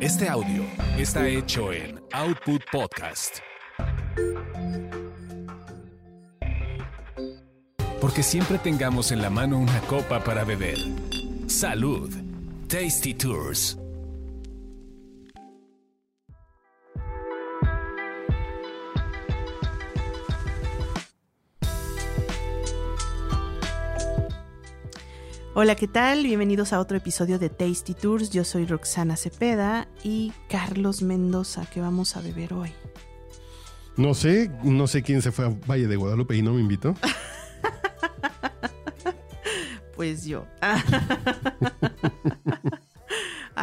Este audio está hecho en Output Podcast. Porque siempre tengamos en la mano una copa para beber. Salud. Tasty Tours. Hola, ¿qué tal? Bienvenidos a otro episodio de Tasty Tours. Yo soy Roxana Cepeda y Carlos Mendoza, que vamos a beber hoy. No sé, no sé quién se fue a Valle de Guadalupe y no me invitó. pues yo.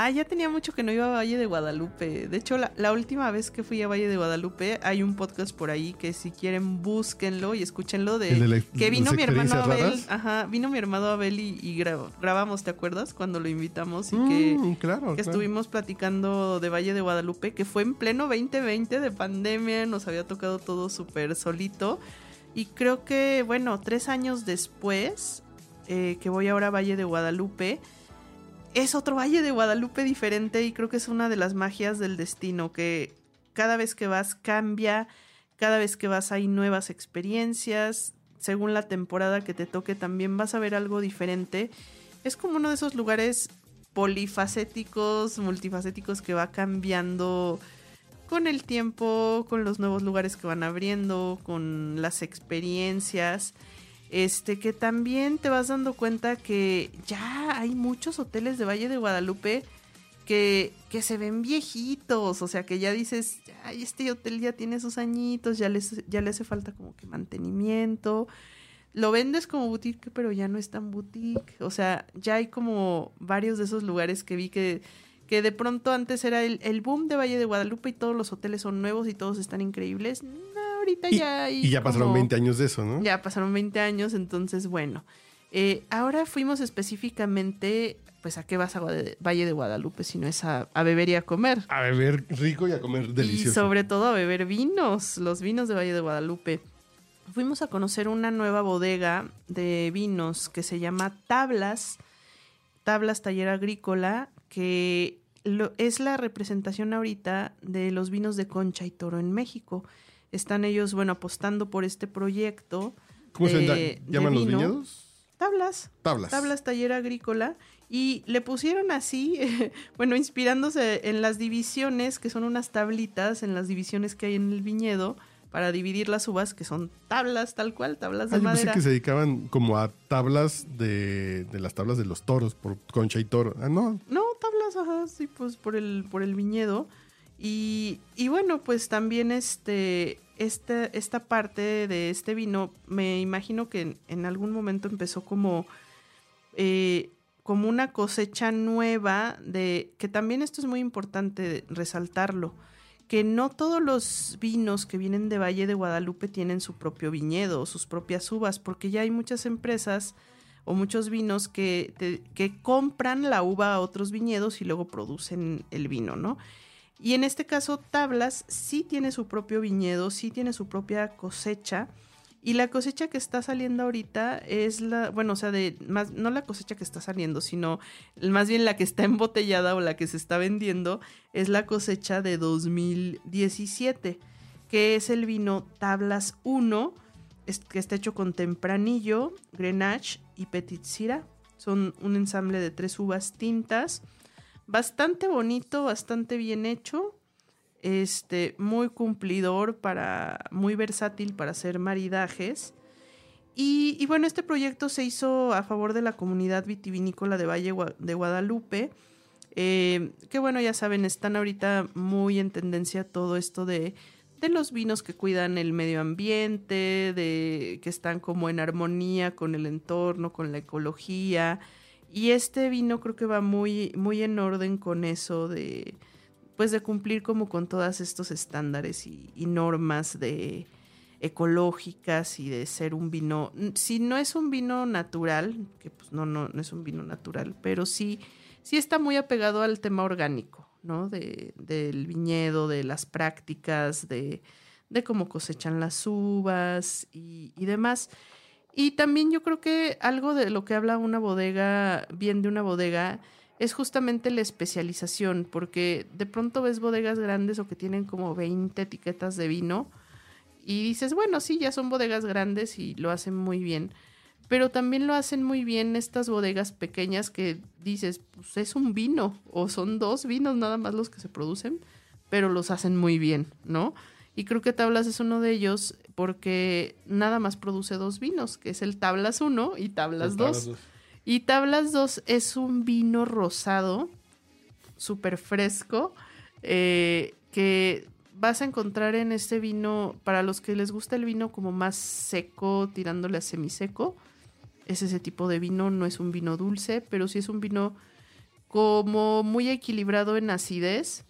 Ah, ya tenía mucho que no iba a Valle de Guadalupe. De hecho, la, última vez que fui a Valle de Guadalupe, hay un podcast por ahí que si quieren búsquenlo y escúchenlo de, que vino mi hermano Abel. Ajá, vino mi hermano Abel y, grabamos, ¿te acuerdas? Cuando lo invitamos y que, mm, claro, que estuvimos platicando de Valle de Guadalupe, que fue en pleno 2020 de pandemia, nos había tocado todo súper solito. Y creo que, bueno, tres años después, eh, que voy ahora a Valle de Guadalupe, es otro Valle de Guadalupe diferente y creo que es una de las magias del destino, que cada vez que vas cambia, cada vez que vas hay nuevas experiencias, según la temporada que te toque también vas a ver algo diferente. Es como uno de esos lugares polifacéticos, multifacéticos que va cambiando con el tiempo, con los nuevos lugares que van abriendo, con las experiencias este que también te vas dando cuenta que ya hay muchos hoteles de Valle de Guadalupe que, que se ven viejitos, o sea que ya dices, ay, este hotel ya tiene sus añitos, ya, les, ya le hace falta como que mantenimiento. Lo vendes como boutique, pero ya no es tan boutique. O sea, ya hay como varios de esos lugares que vi que, que de pronto antes era el, el boom de Valle de Guadalupe y todos los hoteles son nuevos y todos están increíbles ahorita y, ya Y ya pasaron 20 años de eso, ¿no? Ya pasaron 20 años, entonces bueno. Eh, ahora fuimos específicamente, pues a qué vas a Valle de Guadalupe, si no es a, beber y a comer. A beber rico y a comer delicioso. Y sobre todo a beber vinos, los vinos de Valle de Guadalupe. Fuimos a conocer una nueva bodega de vinos que se llama Tablas, Tablas Taller Agrícola, que es la representación ahorita de los vinos de Concha y Toro en México. Están ellos, bueno, apostando por este proyecto. ¿Cómo se llaman los viñedos? Tablas. Tablas. Tablas Taller Agrícola. Y le pusieron así, bueno, inspirándose en las divisiones, que son unas tablitas en las divisiones que hay en el viñedo, para dividir las uvas, que son tablas tal cual, tablas de ah, madera. Pensé que se dedicaban como a tablas de, de, las tablas de los toros, por concha y toro. Ah, no. No, tablas, ajá, sí, pues por el, por el viñedo. Y, y bueno, pues también este, esta, esta parte de este vino, me imagino que en, algún momento empezó como, eh, como una cosecha nueva de, que también esto es muy importante resaltarlo, que no todos los vinos que vienen de Valle de Guadalupe tienen su propio viñedo o sus propias uvas, porque ya hay muchas empresas o muchos vinos que, que compran la uva a otros viñedos y luego producen el vino, ¿no? Y en este caso, Tablas sí tiene su propio viñedo, sí tiene su propia cosecha. Y la cosecha que está saliendo ahorita es la, bueno, o sea, de más, no la cosecha que está saliendo, sino más bien la que está embotellada o la que se está vendiendo, es la cosecha de 2017, que es el vino Tablas 1, que está hecho con Tempranillo, Grenache y Petit Syrah. Son un ensamble de tres uvas tintas bastante bonito, bastante bien hecho, este, muy cumplidor para, muy versátil para hacer maridajes. Y, bueno, este proyecto se hizo a favor de la comunidad vitivinícola de Valle de Guadalupe, eh, que bueno, ya saben, están ahorita muy en tendencia todo esto de, de los vinos que cuidan el medio ambiente, de que están como en armonía con el entorno, con la ecología, y este vino creo que va muy, muy en orden con eso de, pues de cumplir como con todos estos estándares y, normas de ecológicas y de ser un vino, si no es un vino natural, que pues no, no, no es un vino natural, pero sí, sí está muy apegado al tema orgánico, ¿no? De, del viñedo, de las prácticas, de, de cómo cosechan las uvas y, y demás. Y también yo creo que algo de lo que habla una bodega, bien de una bodega, es justamente la especialización, porque de pronto ves bodegas grandes o que tienen como 20 etiquetas de vino y dices, bueno, sí, ya son bodegas grandes y lo hacen muy bien. Pero también lo hacen muy bien estas bodegas pequeñas que dices, pues es un vino o son dos vinos nada más los que se producen, pero los hacen muy bien, ¿no? Y creo que Tablas es uno de ellos porque nada más produce dos vinos, que es el Tablas 1 y Tablas 2. Y Tablas 2 es un vino rosado, súper fresco, eh, que vas a encontrar en este vino, para los que les gusta el vino como más seco, tirándole a semiseco, es ese tipo de vino, no es un vino dulce, pero sí es un vino como muy equilibrado en acidez,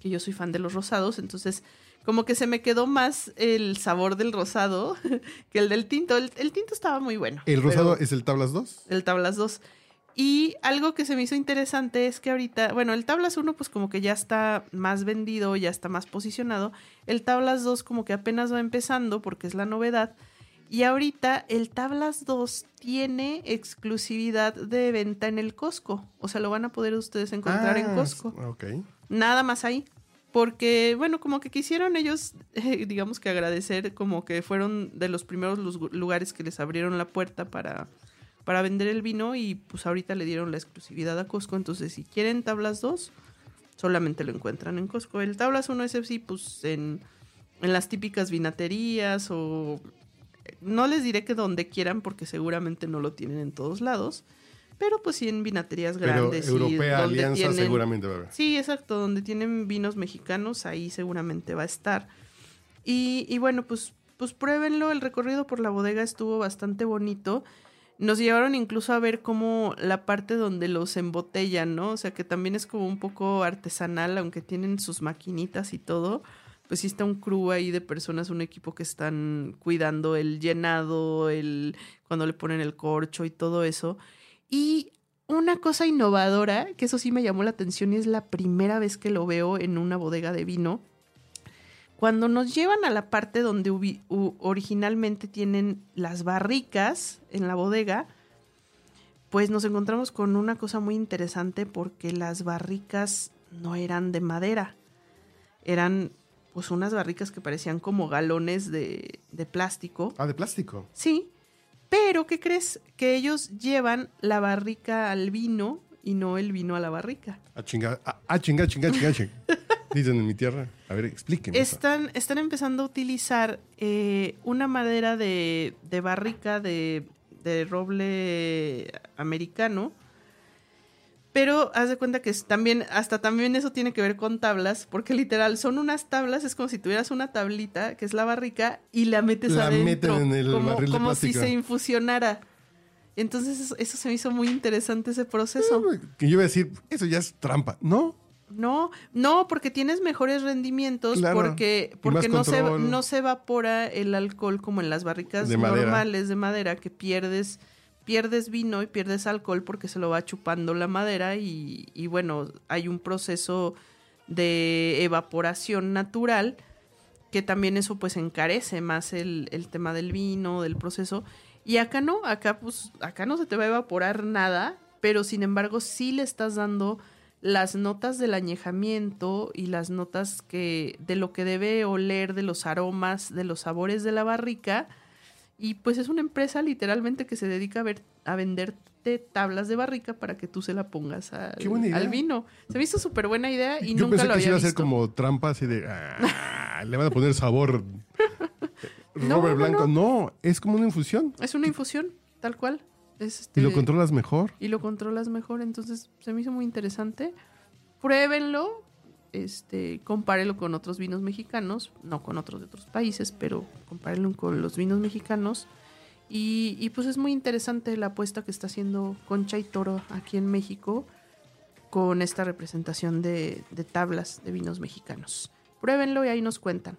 que yo soy fan de los rosados, entonces como que se me quedó más el sabor del rosado que el del tinto. El, tinto estaba muy bueno. ¿El rosado es el Tablas 2? El Tablas 2. Y algo que se me hizo interesante es que ahorita, bueno, el Tablas 1 pues como que ya está más vendido, ya está más posicionado. El Tablas 2 como que apenas va empezando porque es la novedad. Y ahorita el Tablas 2 tiene exclusividad de venta en el Costco. O sea, lo van a poder ustedes encontrar en ah, Costco. Ok. Nada más ahí porque, bueno, como que quisieron ellos, eh, digamos que agradecer, como que fueron de los primeros lugares que les abrieron la puerta para, para vender el vino y pues ahorita le dieron la exclusividad a Costco, entonces si quieren tablas 2, solamente lo encuentran en Costco. El tablas 1 es así, pues en, en las típicas vinaterías o... No les diré que donde quieran porque seguramente no lo tienen en todos lados, pero pues sí en vinaterías grandes. Europea Alianza seguramente va a haber. Sí, exacto, donde tienen vinos mexicanos, ahí seguramente va a estar. Y, y bueno, pues, pues pruébenlo, el recorrido por la bodega estuvo bastante bonito. Nos llevaron incluso a ver cómo la parte donde los embotellan, ¿no? O sea que también es como un poco artesanal, aunque tienen sus maquinitas y todo. Pues sí está un crew ahí de personas, un equipo que están cuidando el llenado, el cuando le ponen el corcho y todo eso. Y una cosa innovadora, que eso sí me llamó la atención y es la primera vez que lo veo en una bodega de vino, cuando nos llevan a la parte donde originalmente tienen las barricas en la bodega, pues nos encontramos con una cosa muy interesante porque las barricas no eran de madera, eran pues unas barricas que parecían como galones de, de plástico. Ah, de plástico. Sí, pero, ¿qué crees? Que ellos llevan la barrica al vino y no el vino a la barrica. A chingar, a, chingar, chingar, chingar, Dicen en mi tierra. A ver, explíquenme. Están, están empezando a utilizar eh, una madera de, de barrica de, de roble americano pero haz de cuenta que también, hasta también eso tiene que ver con tablas, porque literal son unas tablas, es como si tuvieras una tablita, que es la barrica, y la metes la adentro. en el como, como si se infusionara. Entonces eso, se me hizo muy interesante ese proceso. Que yo iba a decir, eso ya es trampa. No, no, no, porque tienes mejores rendimientos, porque, porque no se, no se evapora el alcohol como en las barricas normales de madera, que pierdes pierdes vino y pierdes alcohol porque se lo va chupando la madera y, bueno, hay un proceso de evaporación natural que también eso pues encarece más el, el, tema del vino, del proceso. Y acá no, acá pues, acá no se te va a evaporar nada, pero sin embargo sí le estás dando las notas del añejamiento y las notas que de lo que debe oler, de los aromas, de los sabores de la barrica, y pues es una empresa literalmente que se dedica a, ver, a venderte tablas de barrica para que tú se la pongas al, vino. Se me hizo súper buena idea y nunca lo había que iba a hacer como trampas y de... Ah, le van a poner sabor Robert Blanco. No, es como una infusión. Es una infusión, tal cual. y lo este, controlas mejor. Y lo controlas mejor, entonces se me hizo muy interesante. Pruébenlo, este, con otros vinos mexicanos, no con otros de otros países, pero compárelo con los vinos mexicanos. Y, pues es muy interesante la apuesta que está haciendo Concha y Toro aquí en México con esta representación de, de tablas de vinos mexicanos. Pruébenlo y ahí nos cuentan.